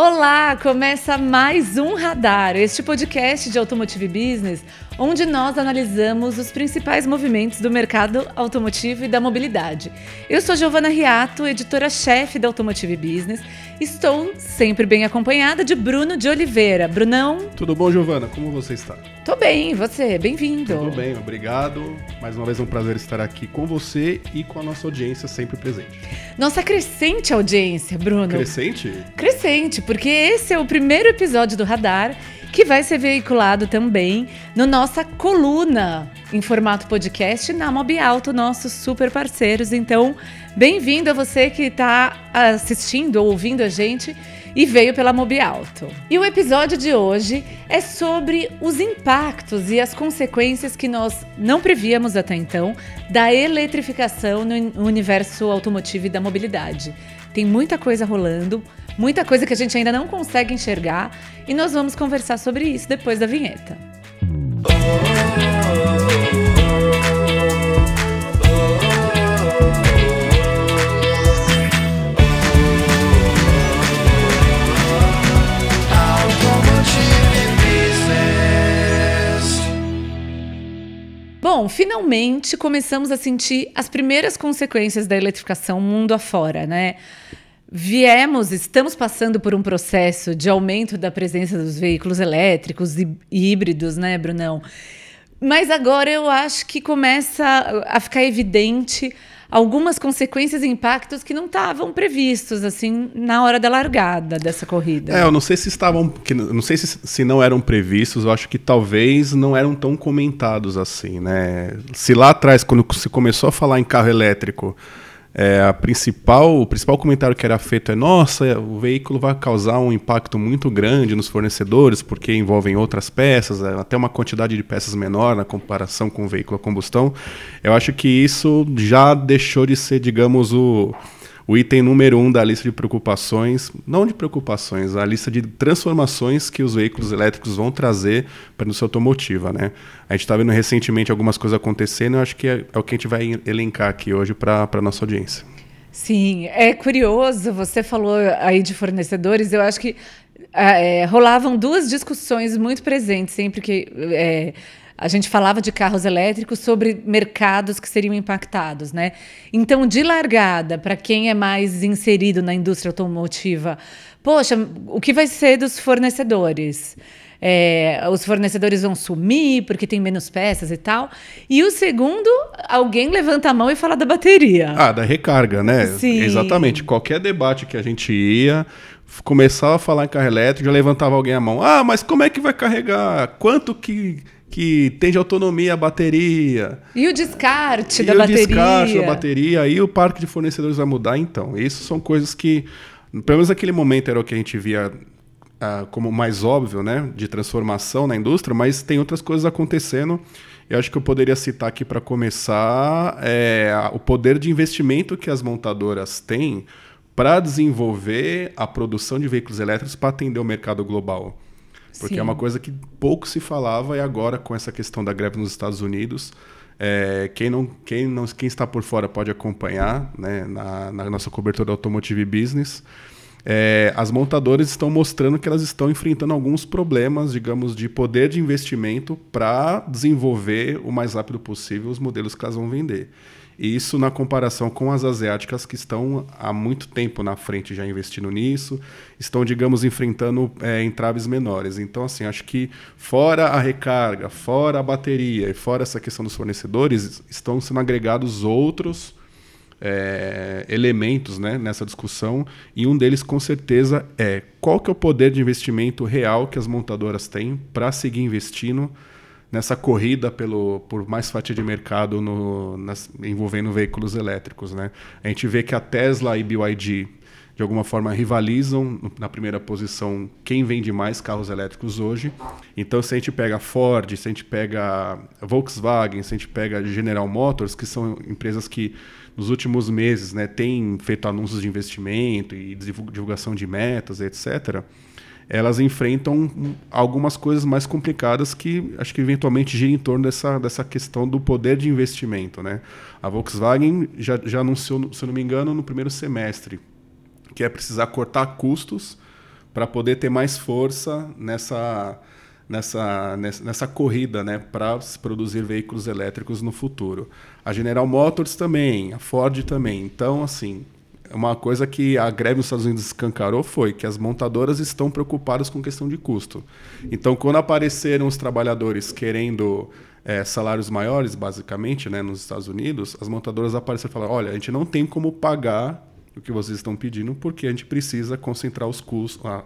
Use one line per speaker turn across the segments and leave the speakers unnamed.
Olá, começa mais um Radar, este podcast de Automotive Business, onde nós analisamos os principais movimentos do mercado automotivo e da mobilidade. Eu sou Giovana Riato, editora-chefe da Automotive Business. Estou sempre bem acompanhada de Bruno de Oliveira. Brunão?
Tudo bom, Giovana? Como você está?
Tô bem, você? Bem-vindo.
Tudo bem, obrigado. Mais uma vez é um prazer estar aqui com você e com a nossa audiência sempre presente.
Nossa crescente audiência, Bruno.
Crescente?
Crescente, porque esse é o primeiro episódio do Radar que vai ser veiculado também no nossa coluna em formato podcast na Mob Alto, nossos super parceiros. Então, bem-vindo a você que está assistindo ou ouvindo a gente e veio pela Mob Alto. E o episódio de hoje é sobre os impactos e as consequências que nós não prevíamos até então da eletrificação no universo automotivo e da mobilidade. Tem muita coisa rolando, muita coisa que a gente ainda não consegue enxergar e nós vamos conversar sobre isso depois da vinheta. Bom, finalmente começamos a sentir as primeiras consequências da eletrificação mundo afora, né? Viemos, estamos passando por um processo de aumento da presença dos veículos elétricos e híbridos, né, Brunão? Mas agora eu acho que começa a ficar evidente algumas consequências e impactos que não estavam previstos assim na hora da largada dessa corrida.
É, eu não sei se estavam, que, não sei se, se não eram previstos, eu acho que talvez não eram tão comentados assim, né? Se lá atrás quando se começou a falar em carro elétrico, é, a principal, o principal comentário que era feito é: nossa, o veículo vai causar um impacto muito grande nos fornecedores, porque envolvem outras peças, é, até uma quantidade de peças menor na comparação com o veículo a combustão. Eu acho que isso já deixou de ser, digamos, o o item número um da lista de preocupações, não de preocupações, a lista de transformações que os veículos elétricos vão trazer para a indústria automotiva. Né? A gente está vendo recentemente algumas coisas acontecendo, eu acho que é, é o que a gente vai elencar aqui hoje para a nossa audiência.
Sim, é curioso, você falou aí de fornecedores, eu acho que é, rolavam duas discussões muito presentes sempre que é, a gente falava de carros elétricos sobre mercados que seriam impactados, né? Então, de largada, para quem é mais inserido na indústria automotiva, poxa, o que vai ser dos fornecedores? É, os fornecedores vão sumir porque tem menos peças e tal. E o segundo, alguém levanta a mão e fala da bateria.
Ah, da recarga, né?
Sim.
Exatamente. Qualquer debate que a gente ia, começava a falar em carro elétrico, já levantava alguém a mão. Ah, mas como é que vai carregar? Quanto que que tem de autonomia a bateria.
E o descarte
e
da
o
bateria.
descarte da bateria. E o parque de fornecedores vai mudar, então. Isso são coisas que, pelo menos naquele momento, era o que a gente via ah, como mais óbvio, né? De transformação na indústria, mas tem outras coisas acontecendo. Eu acho que eu poderia citar aqui para começar é, o poder de investimento que as montadoras têm para desenvolver a produção de veículos elétricos para atender o mercado global. Porque Sim. é uma coisa que pouco se falava e agora com essa questão da greve nos Estados Unidos, é, quem, não, quem, não, quem está por fora pode acompanhar né, na, na nossa cobertura Automotive Business. É, as montadoras estão mostrando que elas estão enfrentando alguns problemas, digamos, de poder de investimento para desenvolver o mais rápido possível os modelos que elas vão vender. Isso na comparação com as asiáticas que estão há muito tempo na frente já investindo nisso, estão, digamos, enfrentando é, entraves menores. Então, assim, acho que fora a recarga, fora a bateria e fora essa questão dos fornecedores, estão sendo agregados outros é, elementos né, nessa discussão e um deles com certeza é qual que é o poder de investimento real que as montadoras têm para seguir investindo nessa corrida pelo, por mais fatia de mercado no, nas, envolvendo veículos elétricos. Né? A gente vê que a Tesla e BYD de alguma forma rivalizam na primeira posição quem vende mais carros elétricos hoje. Então, se a gente pega Ford, se a gente pega Volkswagen, se a gente pega General Motors, que são empresas que nos últimos meses né, têm feito anúncios de investimento e divulgação de metas, etc elas enfrentam algumas coisas mais complicadas que acho que eventualmente giram em torno dessa, dessa questão do poder de investimento. Né? A Volkswagen já, já anunciou, se não me engano, no primeiro semestre, que é precisar cortar custos para poder ter mais força nessa, nessa, nessa, nessa corrida né, para se produzir veículos elétricos no futuro. A General Motors também, a Ford também. Então, assim, uma coisa que a greve nos Estados Unidos escancarou foi que as montadoras estão preocupadas com questão de custo. Então, quando apareceram os trabalhadores querendo é, salários maiores, basicamente, né, nos Estados Unidos, as montadoras apareceram e falaram: olha, a gente não tem como pagar o que vocês estão pedindo porque a gente precisa concentrar os custos, ah,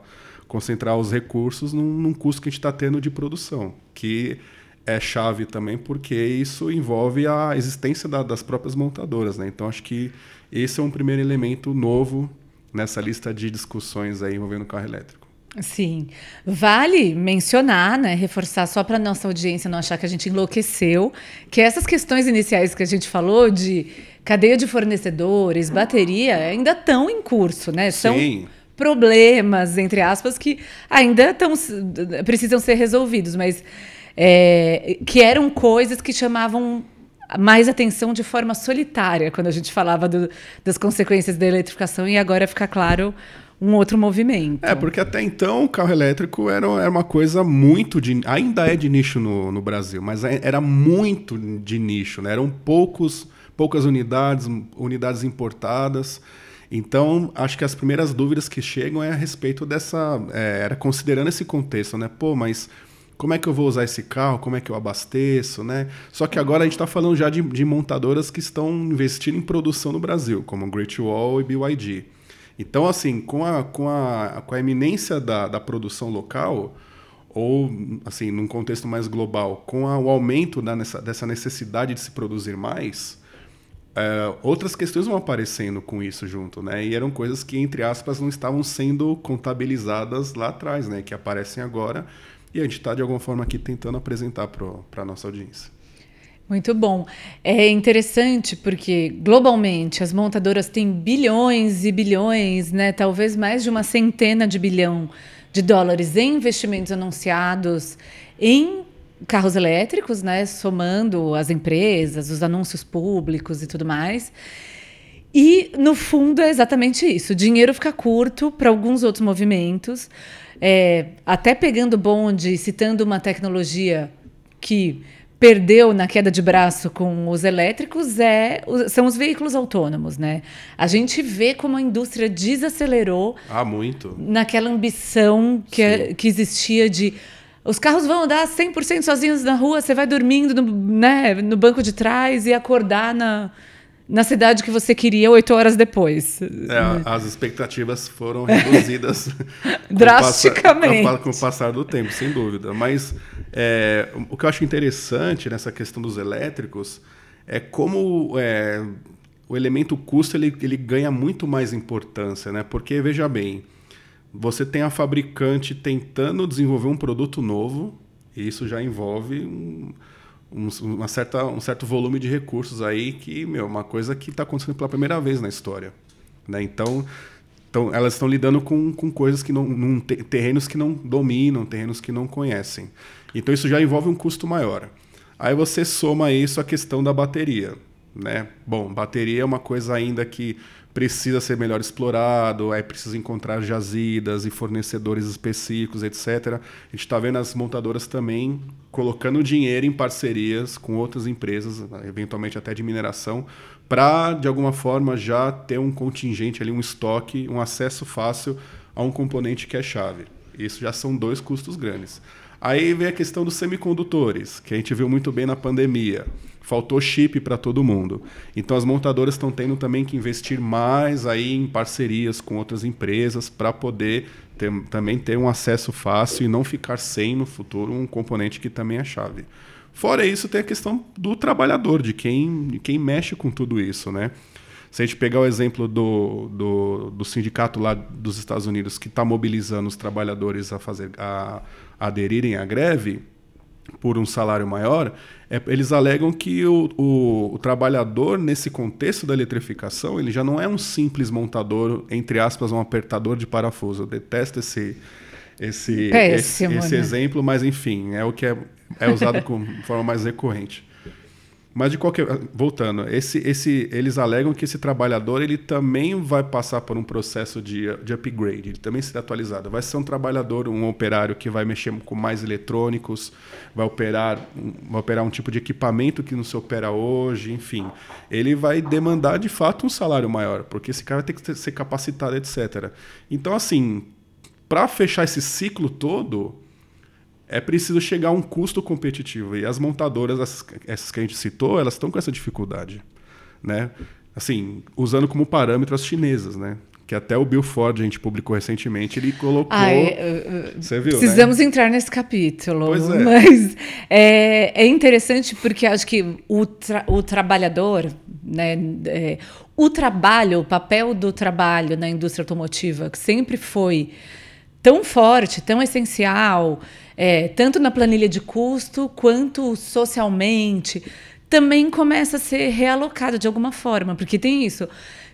concentrar os recursos num, num custo que a gente está tendo de produção, que é chave também porque isso envolve a existência da, das próprias montadoras, né? Então acho que esse é um primeiro elemento novo nessa lista de discussões aí envolvendo o carro elétrico.
Sim. Vale mencionar, né, reforçar só para nossa audiência não achar que a gente enlouqueceu, que essas questões iniciais que a gente falou de cadeia de fornecedores, bateria, ainda estão em curso, né? São
Sim.
problemas, entre aspas, que ainda tão, precisam ser resolvidos, mas é, que eram coisas que chamavam mais atenção de forma solitária quando a gente falava do, das consequências da eletrificação e agora fica claro um outro movimento.
É, porque até então o carro elétrico era, era uma coisa muito de. Ainda é de nicho no, no Brasil, mas é, era muito de nicho, né? Eram poucos, poucas unidades, unidades importadas. Então, acho que as primeiras dúvidas que chegam é a respeito dessa. É, era considerando esse contexto, né? Pô, mas como é que eu vou usar esse carro, como é que eu abasteço, né? Só que agora a gente está falando já de, de, montadoras que estão investindo em produção no Brasil, como Great Wall e BYD. Então, assim, com a, com a, com a eminência da, da produção local, ou, assim, num contexto mais global, com a, o aumento da, nessa, dessa necessidade de se produzir mais, é, outras questões vão aparecendo com isso junto, né? E eram coisas que, entre aspas, não estavam sendo contabilizadas lá atrás, né? Que aparecem agora e a gente está, de alguma forma, aqui tentando apresentar para a nossa audiência.
Muito bom. É interessante porque globalmente as montadoras têm bilhões e bilhões, né, talvez mais de uma centena de bilhão de dólares em investimentos anunciados em carros elétricos, né, somando as empresas, os anúncios públicos e tudo mais. E no fundo é exatamente isso. O dinheiro fica curto para alguns outros movimentos é, até pegando bonde, citando uma tecnologia que perdeu na queda de braço com os elétricos é, são os veículos autônomos, né? A gente vê como a indústria desacelerou.
Ah, muito.
Naquela ambição que, é, que existia de os carros vão andar 100% sozinhos na rua, você vai dormindo no, né, no banco de trás e acordar na, na cidade que você queria oito horas depois.
É, as expectativas foram reduzidas
drasticamente
com o, passar, com o passar do tempo, sem dúvida. Mas é, o que eu acho interessante nessa questão dos elétricos é como é, o elemento custo ele, ele ganha muito mais importância, né? Porque veja bem, você tem a fabricante tentando desenvolver um produto novo, e isso já envolve um, um, uma certa, um certo volume de recursos aí que, meu, uma coisa que está acontecendo pela primeira vez na história. Né? Então, então, elas estão lidando com, com coisas que não. Num, terrenos que não dominam, terrenos que não conhecem. Então, isso já envolve um custo maior. Aí você soma isso à questão da bateria. Né? Bom, bateria é uma coisa ainda que precisa ser melhor explorado, é preciso encontrar jazidas e fornecedores específicos, etc. A gente está vendo as montadoras também colocando dinheiro em parcerias com outras empresas, eventualmente até de mineração, para, de alguma forma, já ter um contingente ali, um estoque, um acesso fácil a um componente que é chave. Isso já são dois custos grandes. Aí vem a questão dos semicondutores, que a gente viu muito bem na pandemia faltou chip para todo mundo. Então as montadoras estão tendo também que investir mais aí em parcerias com outras empresas para poder ter, também ter um acesso fácil e não ficar sem no futuro um componente que também é chave. Fora isso, tem a questão do trabalhador, de quem, de quem mexe com tudo isso, né? Se a gente pegar o exemplo do, do, do sindicato lá dos Estados Unidos que está mobilizando os trabalhadores a, fazer, a, a aderirem à greve, por um salário maior, é, eles alegam que o, o, o, trabalhador, nesse contexto da eletrificação, ele já não é um simples montador, entre aspas, um apertador de parafuso. Eu detesto esse, esse, Péssimo, esse, esse né? exemplo, mas enfim, é o que é, é usado de forma mais recorrente. Mas de qualquer voltando, esse, esse, eles alegam que esse trabalhador ele também vai passar por um processo de, de upgrade, ele também será atualizado. Vai ser um trabalhador, um operário que vai mexer com mais eletrônicos, vai operar, vai operar um tipo de equipamento que não se opera hoje, enfim. Ele vai demandar de fato um salário maior, porque esse cara tem que ser capacitado, etc. Então, assim, para fechar esse ciclo todo, é preciso chegar a um custo competitivo. E as montadoras, essas, essas que a gente citou, elas estão com essa dificuldade. Né? Assim, usando como parâmetro as chinesas, né? Que até o Bill Ford, a gente publicou recentemente, ele colocou.
Ai, Você viu? Precisamos né? entrar nesse capítulo. Pois é. Mas é, é interessante porque acho que o, tra o trabalhador, né? É, o trabalho, o papel do trabalho na indústria automotiva, que sempre foi tão forte, tão essencial, é, tanto na planilha de custo quanto socialmente, também começa a ser realocado de alguma forma, porque tem isso.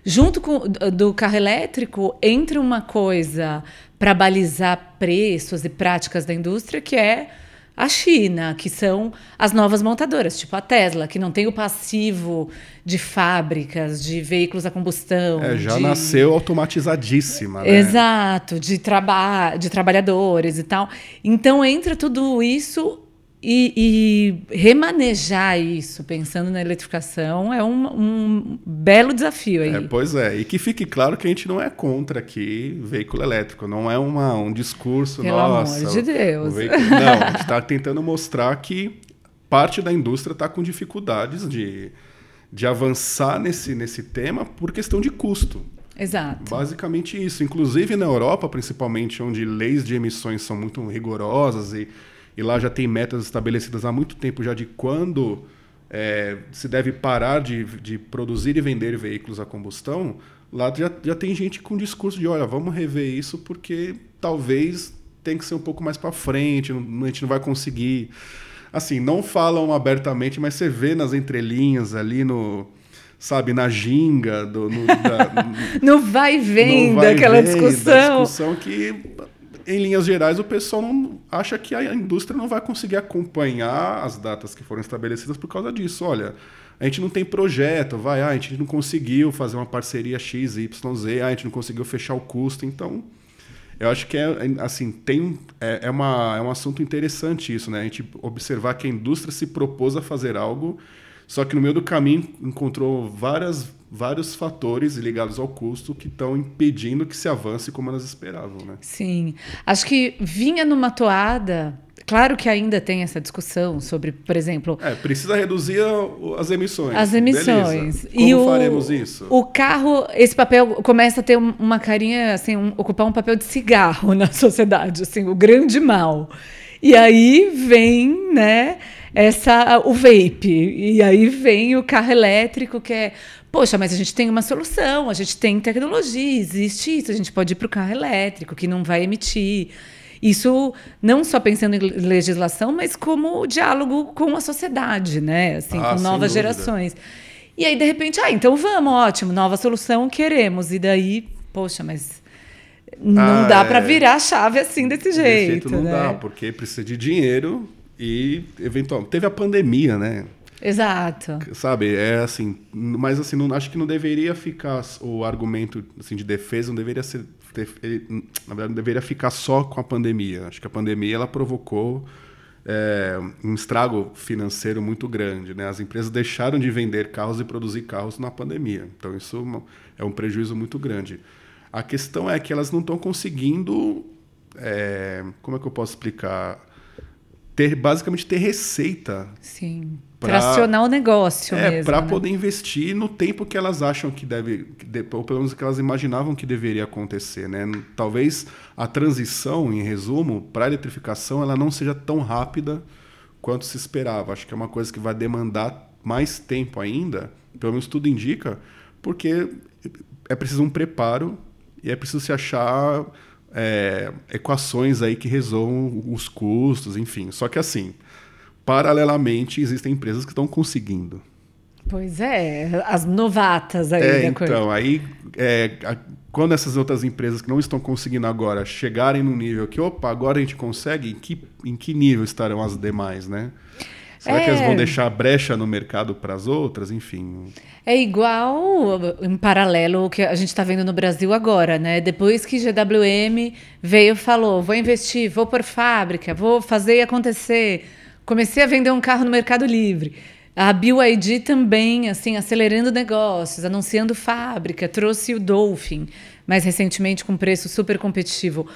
Junto com do carro elétrico, entra uma coisa para balizar preços e práticas da indústria que é a China, que são as novas montadoras, tipo a Tesla, que não tem o passivo de fábricas, de veículos a combustão.
É, já
de...
nasceu automatizadíssima. Né?
Exato, de, traba de trabalhadores e tal. Então entra tudo isso e, e, remanejar isso, pensando na eletrificação, é um, um belo desafio aí.
É, pois é, e que fique claro que a gente não é contra aqui veículo elétrico, não é uma, um discurso,
Pelo
nossa...
amor de Deus.
Veículo... Não, a gente está tentando mostrar que parte da indústria está com dificuldades de, de avançar nesse, nesse tema por questão de custo.
Exato.
Basicamente isso. Inclusive na Europa, principalmente, onde leis de emissões são muito rigorosas e e lá já tem metas estabelecidas há muito tempo já de quando é, se deve parar de, de produzir e vender veículos a combustão, lá já, já tem gente com discurso de, olha, vamos rever isso porque talvez tem que ser um pouco mais para frente, não, a gente não vai conseguir. Assim, não falam abertamente, mas você vê nas entrelinhas ali no, sabe, na ginga, do, no, da,
no vai e vem daquela discussão.
Discussão que em linhas gerais, o pessoal não acha que a indústria não vai conseguir acompanhar as datas que foram estabelecidas por causa disso. Olha, a gente não tem projeto, vai, ah, a gente não conseguiu fazer uma parceria X, Y, Z, ah, a gente não conseguiu fechar o custo, então eu acho que é assim tem é, é, uma, é um assunto interessante isso, né? A gente observar que a indústria se propôs a fazer algo, só que no meio do caminho encontrou várias vários fatores ligados ao custo que estão impedindo que se avance como elas esperavam, né?
Sim, acho que vinha numa toada. Claro que ainda tem essa discussão sobre, por exemplo.
É, precisa reduzir as emissões.
As emissões.
Beleza. Como e o, faremos isso?
O carro, esse papel começa a ter uma carinha, assim, um, ocupar um papel de cigarro na sociedade, assim, o grande mal. E aí vem, né, essa o vape. E aí vem o carro elétrico que é Poxa, mas a gente tem uma solução, a gente tem tecnologia, existe isso, a gente pode ir para o carro elétrico, que não vai emitir. Isso não só pensando em legislação, mas como diálogo com a sociedade, né? Assim, ah, com novas gerações. E aí, de repente, ah, então vamos, ótimo, nova solução, queremos. E daí, poxa, mas não ah, dá é... para virar a chave assim desse jeito. Desse jeito
não
né?
dá, porque precisa de dinheiro e, eventualmente, teve a pandemia, né?
Exato.
Sabe, é assim, mas assim, não, acho que não deveria ficar o argumento assim, de defesa, não deveria ser, na verdade, não deveria ficar só com a pandemia. Acho que a pandemia ela provocou é, um estrago financeiro muito grande, né? As empresas deixaram de vender carros e produzir carros na pandemia, então isso é um prejuízo muito grande. A questão é que elas não estão conseguindo, é, como é que eu posso explicar? Ter basicamente ter receita.
Sim. Pra, Tracionar o negócio
é,
mesmo.
Para
né?
poder investir no tempo que elas acham que deve, ou pelo menos que elas imaginavam que deveria acontecer, né? Talvez a transição, em resumo, para a eletrificação, ela não seja tão rápida quanto se esperava. Acho que é uma coisa que vai demandar mais tempo ainda, pelo menos tudo indica, porque é preciso um preparo e é preciso se achar é, equações aí que resolvam os custos, enfim. Só que assim, paralelamente, existem empresas que estão conseguindo.
Pois é, as novatas aí.
É, então, aí é, a, quando essas outras empresas que não estão conseguindo agora chegarem no nível que, opa, agora a gente consegue, em que, em que nível estarão as demais, né? Será
É.
que eles vão deixar brecha no mercado para as outras? Enfim.
É igual, em paralelo, o que a gente está vendo no Brasil agora, né? Depois que GWM veio e falou: vou investir, vou por fábrica, vou fazer acontecer. Comecei a vender um carro no Mercado Livre. A BYD também, assim, acelerando negócios, anunciando fábrica, trouxe o Dolphin, mais recentemente com preço super competitivo.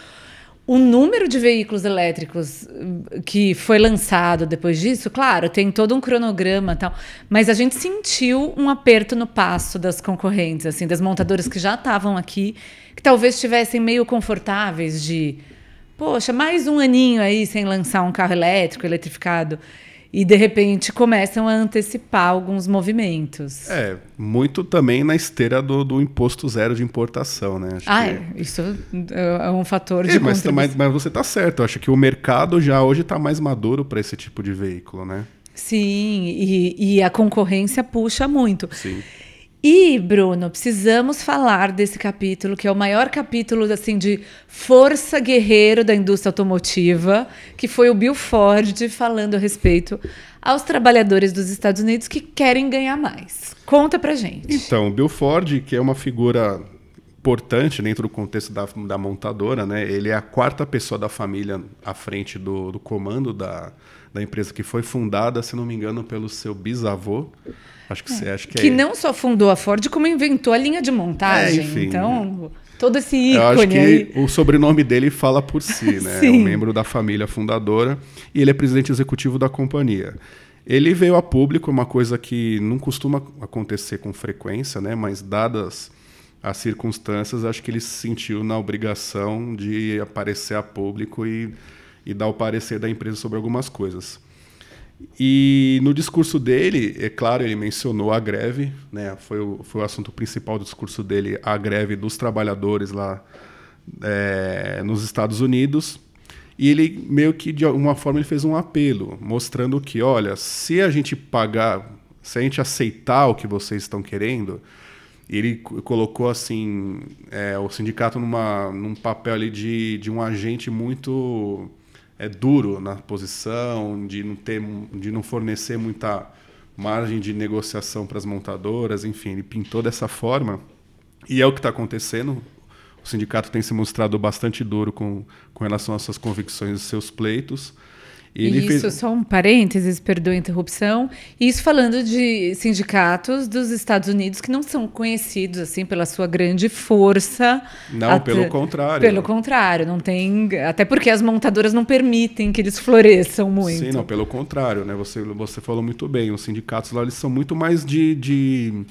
O número de veículos elétricos eh, que foi lançado depois disso, claro, tem todo um cronograma e tal, mas a gente sentiu um aperto no passo das concorrentes, assim, das montadoras que já estavam aqui, que talvez estivessem meio confortáveis de, poxa, mais um aninho aí sem lançar um carro elétrico, eletrificado, e de repente começam a antecipar alguns movimentos.
É, muito também na esteira do, do imposto zero de importação, né? Acho
Ah,
que-
é, isso é um fator de
É, mas,
contribuição.
mas, mas você está certo. Eu acho que o mercado já hoje está mais maduro para esse tipo de veículo, né?
Sim, e, e a concorrência puxa muito.
Sim.
E, Bruno, precisamos falar desse capítulo, que é o maior capítulo assim de força guerreiro da indústria automotiva, que foi o Bill Ford falando a respeito aos trabalhadores dos Estados Unidos que querem ganhar mais. Conta pra gente.
Então, o Bill Ford, que é uma figura importante dentro do contexto da, da montadora, né? Ele é a quarta pessoa da família à frente do, do comando da, da empresa que foi fundada, se não me engano, pelo seu bisavô. Acho que, você acho que,
Que
é
não só fundou a Ford, como inventou a linha de montagem.
É, enfim.
então, todo esse ícone
Eu acho que
aí.
o sobrenome dele fala por si, né? É
Sim.
um membro da família fundadora e ele é presidente executivo da companhia. Ele veio a público, uma coisa que não costuma acontecer com frequência, né? Mas dadas as circunstâncias, acho que ele se sentiu na obrigação de aparecer a público e, e dar o parecer da empresa sobre algumas coisas. E no discurso dele, é claro, ele mencionou a greve, né? Foi o, foi o assunto principal do discurso dele, a greve dos trabalhadores lá é, nos Estados Unidos. E ele meio que de alguma forma ele fez um apelo, mostrando que, olha, se a gente pagar, se a gente aceitar o que vocês estão querendo, ele co- colocou assim é, o sindicato numa, num papel ali de, de um agente muito é, duro na posição, de não ter, de não fornecer muita margem de negociação para as montadoras, enfim, ele pintou dessa forma e é o que está acontecendo. O sindicato tem se mostrado bastante duro com, com relação às suas convicções e seus pleitos. Ele
Isso,
fez-
só um parênteses, perdoa a interrupção. Isso falando de sindicatos dos Estados Unidos que não são conhecidos assim pela sua grande força.
Não, pelo contrário.
Pelo contrário, não tem. Até porque as montadoras não permitem que eles floresçam muito.
Sim, não, pelo contrário, né? Você, você falou muito bem. Os sindicatos lá eles são muito mais de. de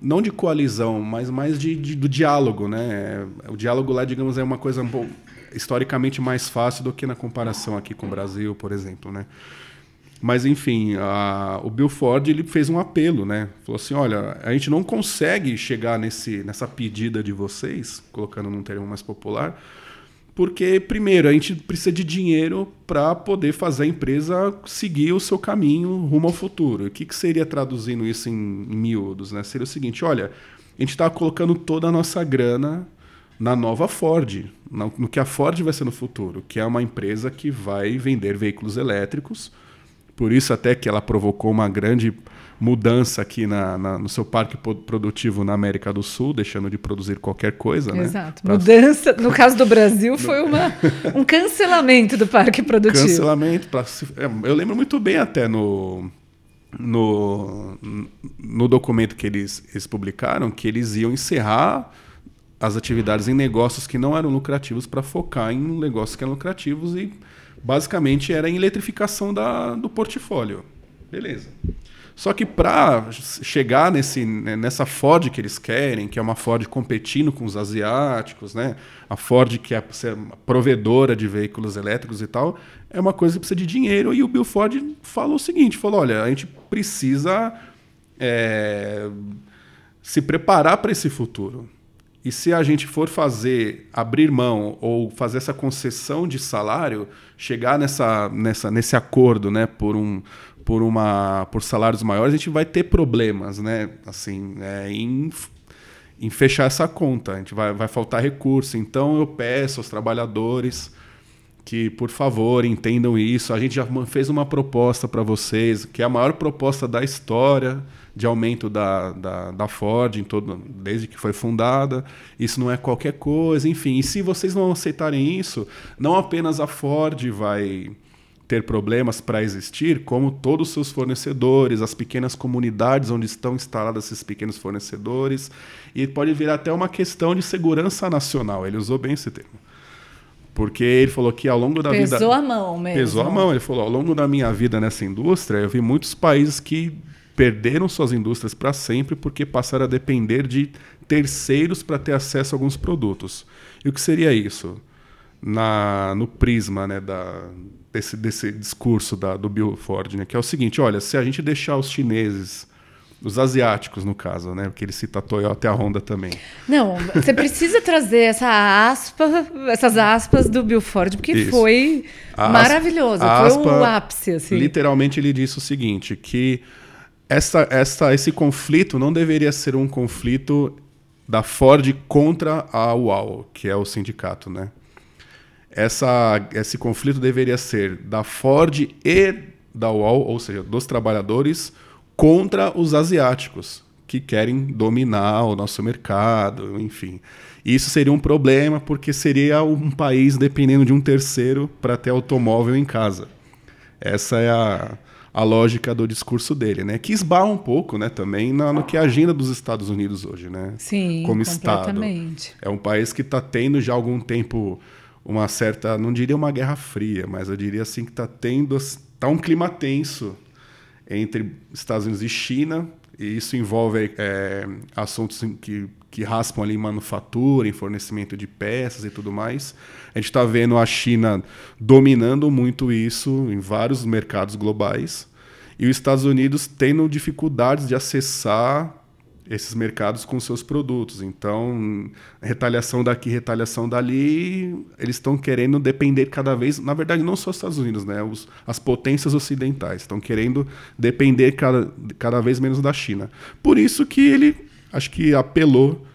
não de coalizão, mas mais de, de- do diálogo, né? O diálogo lá, digamos, é uma coisa um pouco, historicamente mais fácil do que na comparação aqui com o Brasil, por exemplo, né? Mas enfim, a- o Bill Ford ele fez um apelo, né? Falou assim, olha, a gente não consegue chegar nesse, nessa pedida de vocês, colocando num termo mais popular, porque primeiro a gente precisa de dinheiro para poder fazer a empresa seguir o seu caminho rumo ao futuro. O que, que seria traduzindo isso em, miúdos, né? Seria o seguinte, olha, a gente está colocando toda a nossa grana na nova Ford, no, que a Ford vai ser no futuro, que é uma empresa que vai vender veículos elétricos. Por isso até que ela provocou uma grande mudança aqui na, na- no seu parque produtivo na América do Sul, deixando de produzir qualquer coisa, né?
Exato.
Pra-
Mudança, no caso do Brasil, foi uma, um cancelamento do parque produtivo.
Cancelamento. pra é, eu lembro muito bem até no, no, no documento que eles, eles publicaram que eles iam encerrar as atividades em negócios que não eram lucrativos para focar em negócios que eram lucrativos e basicamente era em eletrificação da, do portfólio. Beleza. Só que para chegar nesse, né, nessa Ford que eles querem, que é uma Ford competindo com os asiáticos, né? a Ford que é provedora de veículos elétricos e tal, é uma coisa que precisa de dinheiro. E o Bill Ford falou o seguinte: falou, olha, a gente precisa é, se preparar para esse futuro. E se a gente for fazer, abrir mão ou fazer essa concessão de salário, chegar nessa, nessa, nesse acordo, né, por um, por uma, por salários maiores, a gente vai ter problemas, né, assim, é, em, em fechar essa conta. A gente vai, vai faltar recurso. Então eu peço aos trabalhadores que, por favor, entendam isso. A gente já fez uma proposta para vocês, que é a maior proposta da história de aumento da, da, da, Ford em todo, desde que foi fundada. Isso não é qualquer coisa, enfim. E se vocês não aceitarem isso, não apenas a Ford vai ter problemas para existir, como todos os seus fornecedores, as pequenas comunidades onde estão instalados esses pequenos fornecedores, e pode vir até uma questão de segurança nacional. Ele usou bem esse termo. Porque ele falou que ao longo da
pesou
vida.
Pesou a mão mesmo.
Pesou a mão. Ele falou: ao longo da minha vida nessa indústria, eu vi muitos países que perderam suas indústrias para sempre porque passaram a depender de terceiros para ter acesso a alguns produtos. E o que seria isso? Na, no prisma né, da, desse, desse discurso da, do Bill Ford, né, que é o seguinte: olha, se a gente deixar os chineses os asiáticos, no caso, né? Porque ele cita a Toyota e a Honda também.
Não, você precisa trazer essa aspa, essas aspas do Bill Ford, porque Isso. foi a maravilhoso. A foi o ápice. Assim.
Literalmente, ele disse o seguinte: que essa, essa, esse conflito não deveria ser um conflito da Ford contra a UAW, que é o sindicato, né? Essa, esse conflito deveria ser da Ford e da UAW, ou seja, dos trabalhadores contra os asiáticos que querem dominar o nosso mercado, enfim. Isso seria um problema porque seria um país dependendo de um terceiro para ter automóvel em casa. Essa é a, a lógica do discurso dele, né? Que esbarra um pouco, né, também na, no que é a agenda dos Estados Unidos hoje, né?
Sim,
como
completamente.
Estado. É um país que está tendo já há algum tempo uma certa, não diria uma guerra fria, mas eu diria assim que está tendo, está um clima tenso entre Estados Unidos e China, e isso envolve é, assuntos que, que raspam ali em manufatura, em fornecimento de peças e tudo mais. A gente está vendo a China dominando muito isso em vários mercados globais, e os Estados Unidos tendo dificuldades de acessar esses mercados com seus produtos. Então, retaliação daqui, retaliação dali, eles estão querendo depender cada vez, na verdade, não só os Estados Unidos, né? Os, as potências ocidentais estão querendo depender cada, cada vez menos da China. Por isso que ele, acho que apelou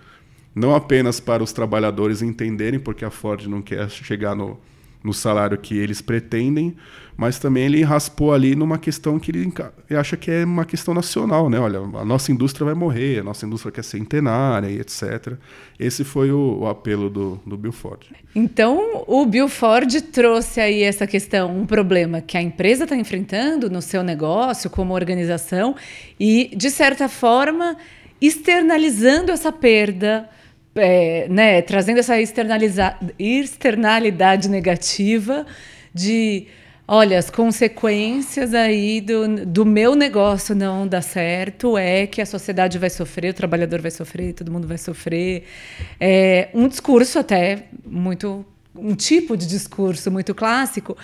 não apenas para os trabalhadores entenderem, porque a Ford não quer chegar no, no salário que eles pretendem, mas também ele raspou ali numa questão que ele acha que é uma questão nacional, né? Olha, a nossa indústria vai morrer, a nossa indústria quer centenária e etc. Esse foi o, o apelo do, do Bill Ford.
Então, o Bill Ford trouxe aí essa questão, um problema que a empresa está enfrentando no seu negócio, como organização, e, de certa forma, externalizando essa perda é, né, trazendo essa externalidade negativa de olha, as consequências aí do, do meu negócio não dar certo é que a sociedade vai sofrer, o trabalhador vai sofrer, todo mundo vai sofrer. É um discurso até muito um tipo de discurso muito clássico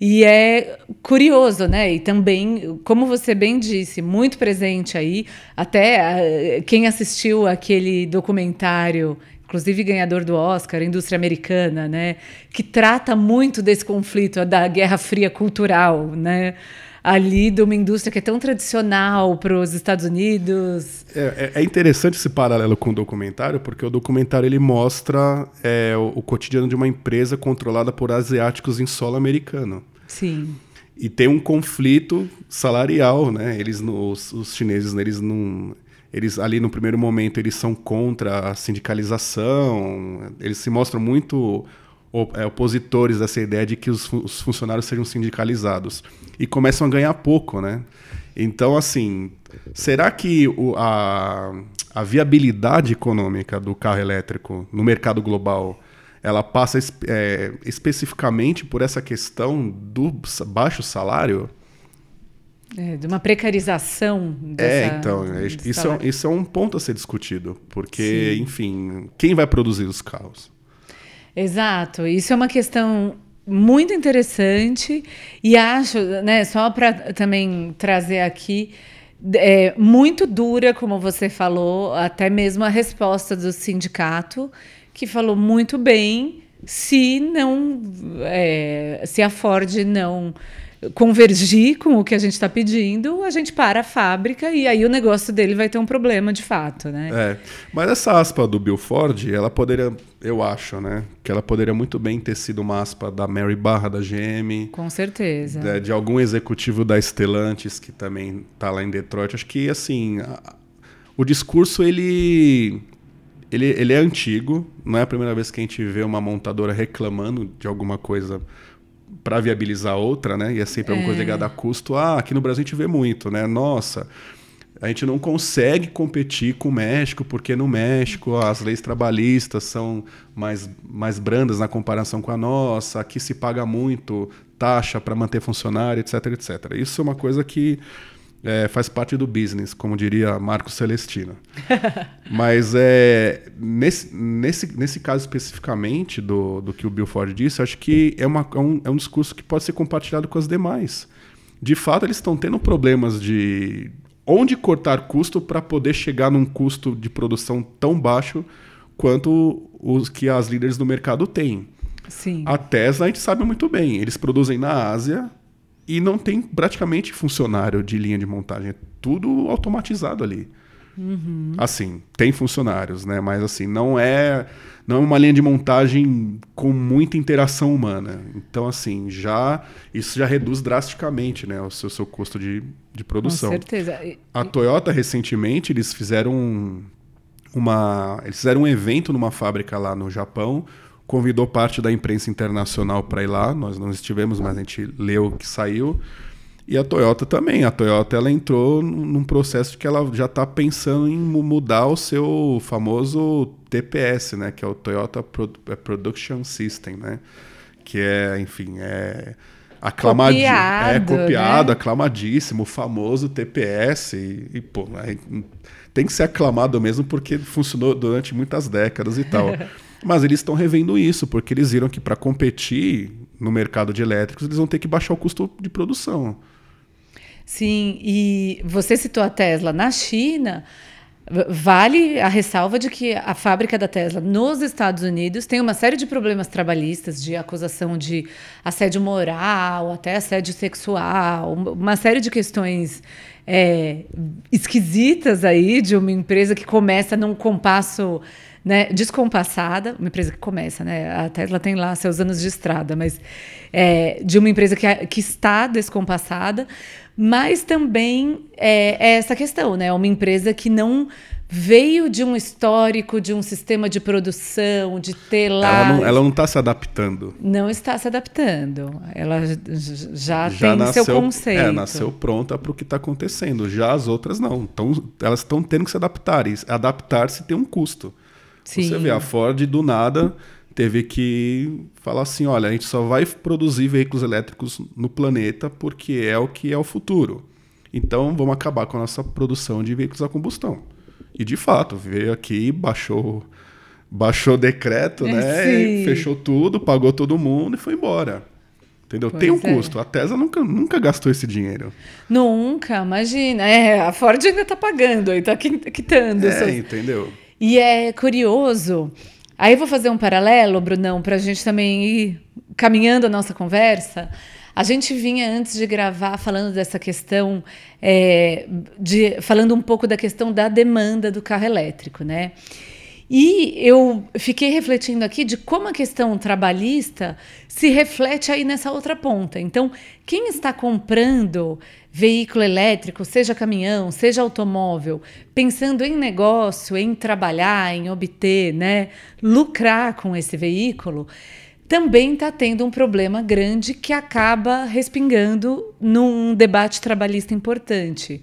e é curioso, né? E também, como você bem disse, muito presente aí. Até uh, quem assistiu aquele documentário, inclusive ganhador do Oscar, Indústria Americana, né? Que trata muito desse conflito da Guerra Fria cultural, né? Ali de uma indústria que é tão tradicional para os Estados Unidos.
É, é, é, interessante esse paralelo com o documentário, porque o documentário ele mostra é, o, o, cotidiano de uma empresa controlada por asiáticos em solo americano.
Sim.
E tem um conflito salarial, né? Eles, os, os chineses, eles não eles ali no primeiro momento eles são contra a sindicalização, eles se mostram muito opositores dessa ideia de que os, os, funcionários sejam sindicalizados e começam a ganhar pouco, né? Então, assim, será que o, a, a viabilidade econômica do carro elétrico no mercado global ela passa é, especificamente por essa questão do baixo salário?
É, de uma precarização
dessa, É, então, é, isso é, isso é um ponto a ser discutido, porque, Sim. enfim, quem vai produzir os carros?
Exato. Isso é uma questão muito interessante e acho, né, só para também trazer aqui, é muito dura, como você falou, até mesmo a resposta do sindicato, que falou muito bem se não, é, se a Ford não convergir com o que a gente está pedindo, a gente para a fábrica e aí o negócio dele vai ter um problema de fato, né?
É, mas essa aspa do Bill Ford, ela poderia, eu acho, né, que ela poderia muito bem ter sido uma aspa da Mary Barra da GM.
Com certeza.
De, de algum executivo da Stellantis que também está lá em Detroit. Acho que assim, a, o discurso ele ele, ele é antigo, não é a primeira vez que a gente vê uma montadora reclamando de alguma coisa para viabilizar outra, né? E é sempre uma é. coisa ligada a custo. Ah, aqui no Brasil a gente vê muito, né? Nossa, a gente não consegue competir com o México, porque no México as leis trabalhistas são mais, mais brandas na comparação com a nossa, aqui se paga muito taxa para manter funcionário, etc, etc. Isso é uma coisa que é, faz parte do business, como diria Marco Celestino. Mas é, nesse, nesse, nesse caso especificamente do, do que o Bill Ford disse, acho que é, uma, é, um, é um discurso que pode ser compartilhado com as demais. De fato, eles estão tendo problemas de onde cortar custo para poder chegar num custo de produção tão baixo quanto os que as líderes do mercado têm.
Sim.
A Tesla a gente sabe muito bem, eles produzem na Ásia, e não tem praticamente funcionário de linha de montagem. É tudo automatizado ali.
Uhum.
Assim, tem funcionários, né? Mas assim, não é não é uma linha de montagem com muita interação humana. Então, assim, já isso já reduz drasticamente né, o seu, seu custo de, de produção.
Com certeza.
A Toyota, recentemente, eles fizeram uma. Eles fizeram um evento numa fábrica lá no Japão convidou parte da imprensa internacional para ir lá. Nós não estivemos, mas a gente leu que saiu. E a Toyota também. A Toyota ela entrou num processo que ela já está pensando em mudar o seu famoso TPS, né? Que é o Toyota é Production System, né? Que é, enfim, é aclamadíssimo, é copiado, né? aclamadíssimo, o famoso TPS e, e pô, tem que ser aclamado mesmo porque funcionou durante muitas décadas e tal. Mas eles estão revendo isso, porque eles viram que para competir no mercado de elétricos, eles vão ter que baixar o custo de produção.
Sim, e você citou a Tesla na China. Vale a ressalva de que a fábrica da Tesla nos Estados Unidos tem uma série de problemas trabalhistas, de acusação de assédio moral, até assédio sexual, uma série de questões é, esquisitas aí de uma empresa que começa num compasso né, descompassada, uma empresa que começa, né? A Tesla tem lá seus anos de estrada, mas é, de uma empresa que, que está descompassada, mas também é, é essa questão, né? Uma empresa que não veio de um histórico, de um sistema de produção, de ter lá.
Ela não está se adaptando.
Não está se adaptando. Ela já, já tem nasceu, seu conceito.
É, nasceu pronta para o que está acontecendo. Já as outras não. Então, elas estão tendo que se adaptar. E adaptar-se tem um custo. Sim. Você vê, a Ford do nada teve que falar assim: olha, a gente só vai produzir veículos elétricos no planeta porque é o que é o futuro. Então vamos acabar com a nossa produção de veículos a combustão. E de fato, veio aqui, baixou baixou o decreto, é, né? Fechou tudo, pagou todo mundo e foi embora. Entendeu? Pois Tem um é. custo. A Tesla nunca, nunca gastou esse dinheiro.
Nunca, imagina. É, a Ford ainda está pagando, está quitando.
É, seus... entendeu?
E é curioso. Aí eu vou fazer um paralelo, Brunão, para a gente também ir caminhando a nossa conversa. A gente vinha antes de gravar falando dessa questão, é, de, falando um pouco da questão da demanda do carro elétrico, né? E eu fiquei refletindo aqui de como a questão trabalhista se reflete aí nessa outra ponta. Então, quem está comprando veículo elétrico, seja caminhão, seja automóvel, pensando em negócio, em trabalhar, em obter, né, lucrar com esse veículo, também está tendo um problema grande que acaba respingando num debate trabalhista importante.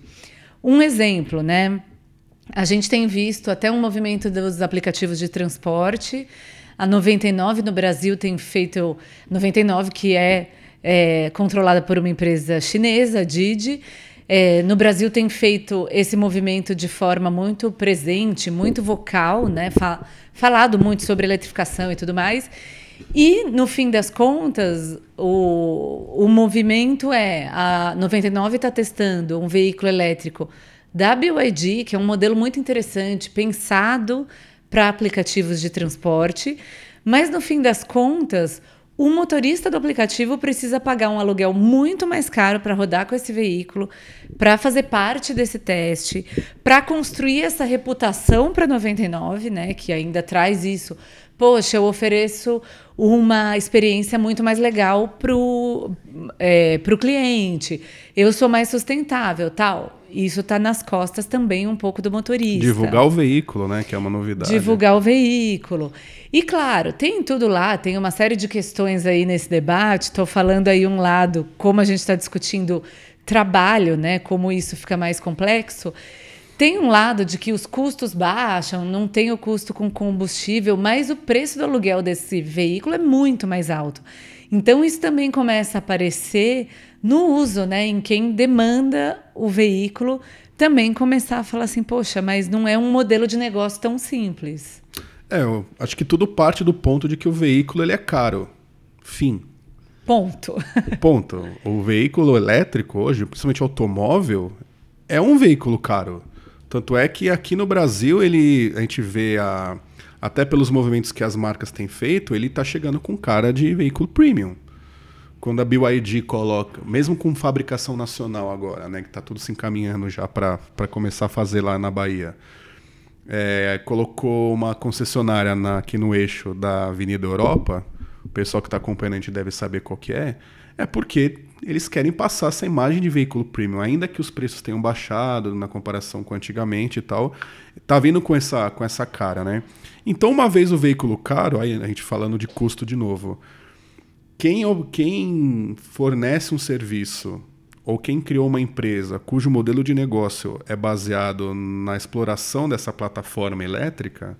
Um exemplo, né? A gente tem visto até um movimento dos aplicativos de transporte. A 99 no Brasil tem feito 99 que é, é controlada por uma empresa chinesa, Didi. É, no Brasil tem feito esse movimento de forma muito presente, muito vocal, né? falado muito sobre eletrificação e tudo mais. E, no fim das contas, o, o movimento é: a 99 está testando um veículo elétrico da BYD, que é um modelo muito interessante, pensado para aplicativos de transporte, mas no fim das contas, o motorista do aplicativo precisa pagar um aluguel muito mais caro para rodar com esse veículo, para fazer parte desse teste, para construir essa reputação para 99, né, que ainda traz isso. Poxa, eu ofereço uma experiência muito mais legal para o é, pro cliente. Eu sou mais sustentável, tal. Isso está nas costas também um pouco do motorista.
Divulgar o veículo, né? Que é uma novidade.
Divulgar o veículo. E claro, tem tudo lá, tem uma série de questões aí nesse debate. Estou falando aí um lado, como a gente está discutindo trabalho, né? Como isso fica mais complexo. Tem um lado de que os custos baixam, não tem o custo com combustível, mas o preço do aluguel desse veículo é muito mais alto. Então isso também começa a aparecer no uso, né, em quem demanda o veículo, também começar a falar assim, poxa, mas não é um modelo de negócio tão simples.
É, eu acho que tudo parte do ponto de que o veículo ele é caro. Fim.
Ponto.
Ponto. O veículo elétrico hoje, principalmente automóvel, é um veículo caro. Tanto é que aqui no Brasil ele a gente vê a até pelos movimentos que as marcas têm feito, ele está chegando com cara de veículo premium. Quando a BYD coloca, mesmo com fabricação nacional agora, né, que está tudo se encaminhando já para começar a fazer lá na Bahia, é, colocou uma concessionária na, aqui no eixo da Avenida Europa, o pessoal que está acompanhando a gente deve saber qual que é, é porque eles querem passar essa imagem de veículo premium, ainda que os preços tenham baixado na comparação com antigamente e tal, tá vindo com essa, com essa cara, né? Então, uma vez o veículo caro, aí a gente falando de custo de novo, quem, quem fornece um serviço ou quem criou uma empresa cujo modelo de negócio é baseado na exploração dessa plataforma elétrica,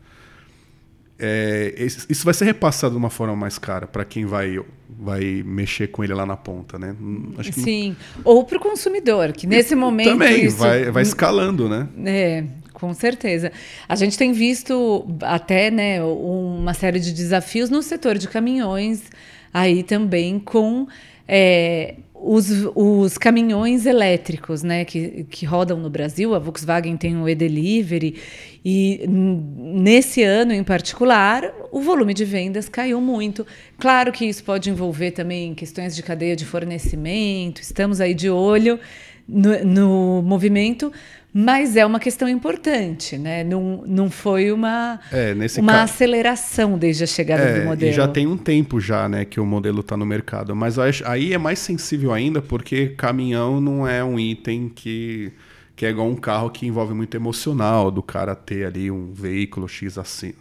é, isso vai ser repassado de uma forma mais cara para quem vai, vai mexer com ele lá na ponta, né?
Hum, Sim, ou para o consumidor, que nesse momento.
Também,
isso...
vai, vai escalando, né?
É, com certeza. A gente tem visto até né, uma série de desafios no setor de caminhões aí também com é, os, os, caminhões elétricos né, que, que rodam no Brasil. A Volkswagen tem o e-delivery e nesse ano em particular o volume de vendas caiu muito. Claro que isso pode envolver também questões de cadeia de fornecimento, estamos aí de olho no, no movimento, mas é uma questão importante, né? Não, não foi uma, é, uma ca... aceleração desde a chegada é, do modelo.
E já tem um tempo já, né, que o modelo está no mercado. Mas aí é mais sensível ainda porque caminhão não é um item que, que é igual um carro que envolve muito emocional, do cara ter ali um veículo X assim,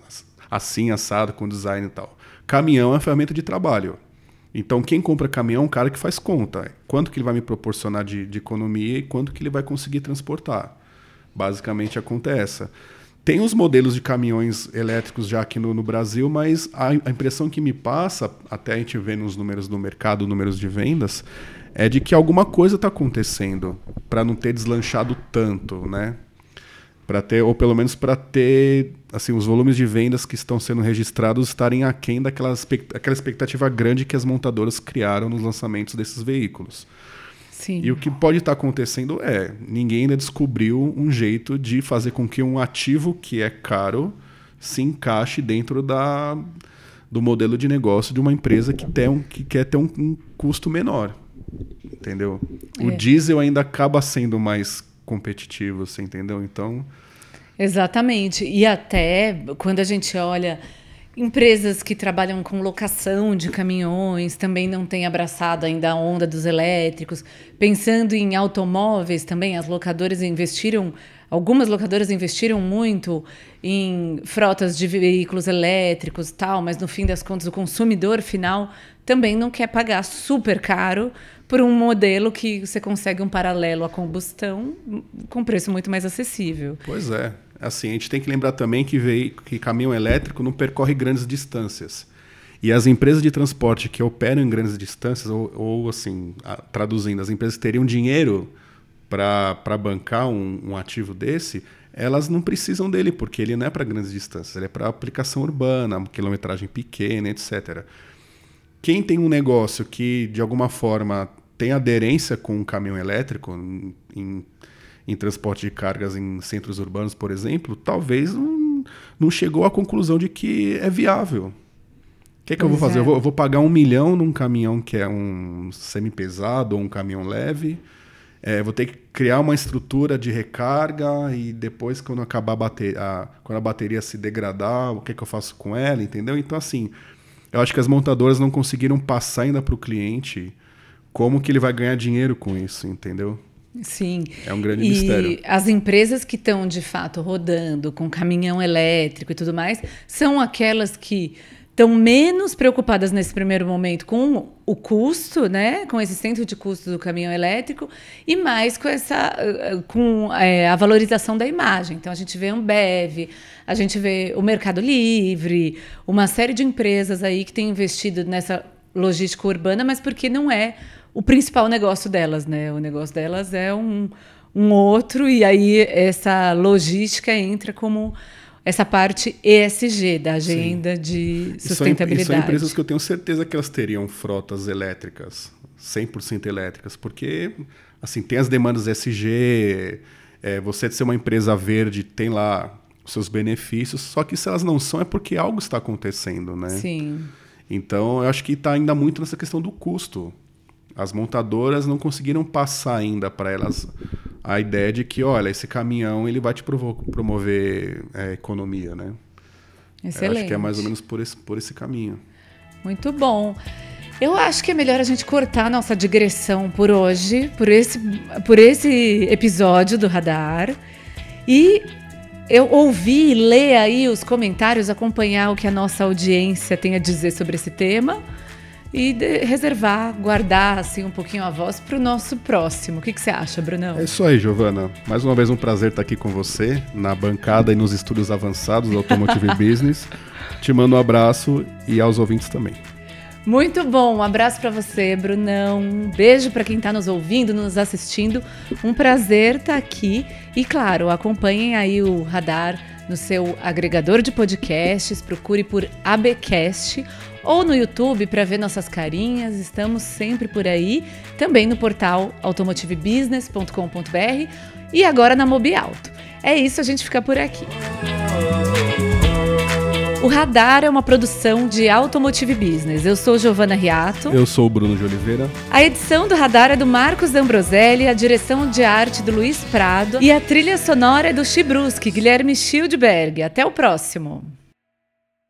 assim assado, com design e tal. Caminhão é uma ferramenta de trabalho. Então, quem compra caminhão é um cara que faz conta. Quanto que ele vai me proporcionar de, de economia e quanto que ele vai conseguir transportar. Basicamente acontece. Tem os modelos de caminhões elétricos já aqui no, no Brasil, mas a, a, impressão que me passa, até a gente vê nos números do mercado, números de vendas, é de que alguma coisa está acontecendo para não ter deslanchado tanto, né? Para ter, ou pelo menos para ter, assim, os volumes de vendas que estão sendo registrados estarem aquém daquela expectativa grande que as montadoras criaram nos lançamentos desses veículos.
Sim.
E o que pode estar acontecendo é, ninguém ainda descobriu um jeito de fazer com que um ativo que é caro se encaixe dentro da, do modelo de negócio de uma empresa que, tem um, que quer ter um, um custo menor. Entendeu? O é. diesel ainda acaba sendo mais competitivo, você entendeu? Então.
Exatamente. E até quando a gente olha Empresas que trabalham com locação de caminhões também não têm abraçado ainda a onda dos elétricos. Pensando em automóveis também, as locadoras investiram, algumas locadoras investiram muito em frotas de veículos elétricos e tal, mas no fim das contas o consumidor final também não quer pagar super caro por um modelo que você consegue um paralelo à combustão com preço muito mais acessível.
Pois é. Assim, a gente tem que lembrar também que, veio, que caminhão elétrico não percorre grandes distâncias. E as empresas de transporte que operam em grandes distâncias, ou, ou assim, a, traduzindo, as empresas que teriam dinheiro para bancar um, um, ativo desse, elas não precisam dele, porque ele não é para grandes distâncias, ele é para aplicação urbana, quilometragem pequena, etc. Quem tem um negócio que, de alguma forma, tem aderência com um caminhão elétrico, em em transporte de cargas em centros urbanos, por exemplo, talvez não, não chegou à conclusão de que é viável. que, que eu vou fazer? É. Eu, vou, eu, vou, pagar um milhão num caminhão que é um semi-pesado ou um caminhão leve. É, vou ter que criar uma estrutura de recarga e depois, quando acabar a bateria, quando a bateria se degradar, o que, que eu faço com ela, entendeu? Então, assim, eu acho que as montadoras não conseguiram passar ainda para o cliente como que ele vai ganhar dinheiro com isso, entendeu?
Sim.
É um grande e mistério.
As empresas que estão de fato rodando com caminhão elétrico e tudo mais são aquelas que estão menos preocupadas nesse primeiro momento com o custo, né, com esse centro de custo do caminhão elétrico e mais com essa, com é, a valorização da imagem. Então a gente vê Ambev, a gente vê o Mercado Livre, uma série de empresas aí que têm investido nessa logística urbana, mas porque não é o principal negócio delas, né? O negócio delas é um, um outro e aí essa logística entra como essa parte ESG da agenda Sim. de sustentabilidade. E
são, empresas que eu tenho certeza que elas teriam frotas elétricas, 100% elétricas, porque assim tem as demandas ESG, é, você de ser uma empresa verde tem lá os seus benefícios, só que se elas não são é porque algo está acontecendo, né?
Sim.
Então eu acho que está ainda muito nessa questão do custo. As montadoras não conseguiram passar ainda para elas a ideia de que, olha, esse caminhão ele vai te promover é, economia, né?
Excelente.
Eu acho que é mais ou menos por esse, por esse caminho.
Muito bom. Eu acho que é melhor a gente cortar a nossa digressão por hoje, por esse, por esse episódio do Radar. E eu ouvir e ler aí os comentários, acompanhar o que a nossa audiência tem a dizer sobre esse tema e reservar, guardar assim um pouquinho a voz para o nosso próximo. O que, que, você acha, Brunão?
É isso aí, Giovana. Mais uma vez um prazer estar aqui com você na bancada e nos estúdios avançados do Automotive Business. Te mando um abraço e aos ouvintes também.
Muito bom, um abraço para você, Brunão. Um beijo para quem está nos ouvindo, nos assistindo. Um prazer estar tá aqui. E claro, acompanhem aí o Radar no seu agregador de podcasts, procure por ABcast ou no YouTube para ver nossas carinhas. Estamos sempre por aí, também no portal automotivebusiness.com.br e agora na Mobialto. É isso, a gente fica por aqui. O Radar é uma produção de Automotive Business. Eu sou Giovana Riato.
Eu sou o Bruno de Oliveira.
A edição do Radar é do Marcos Ambroselli, a direção de arte do Luiz Prado e a trilha sonora é do Chibruski, Guilherme Schildberg. Até o próximo.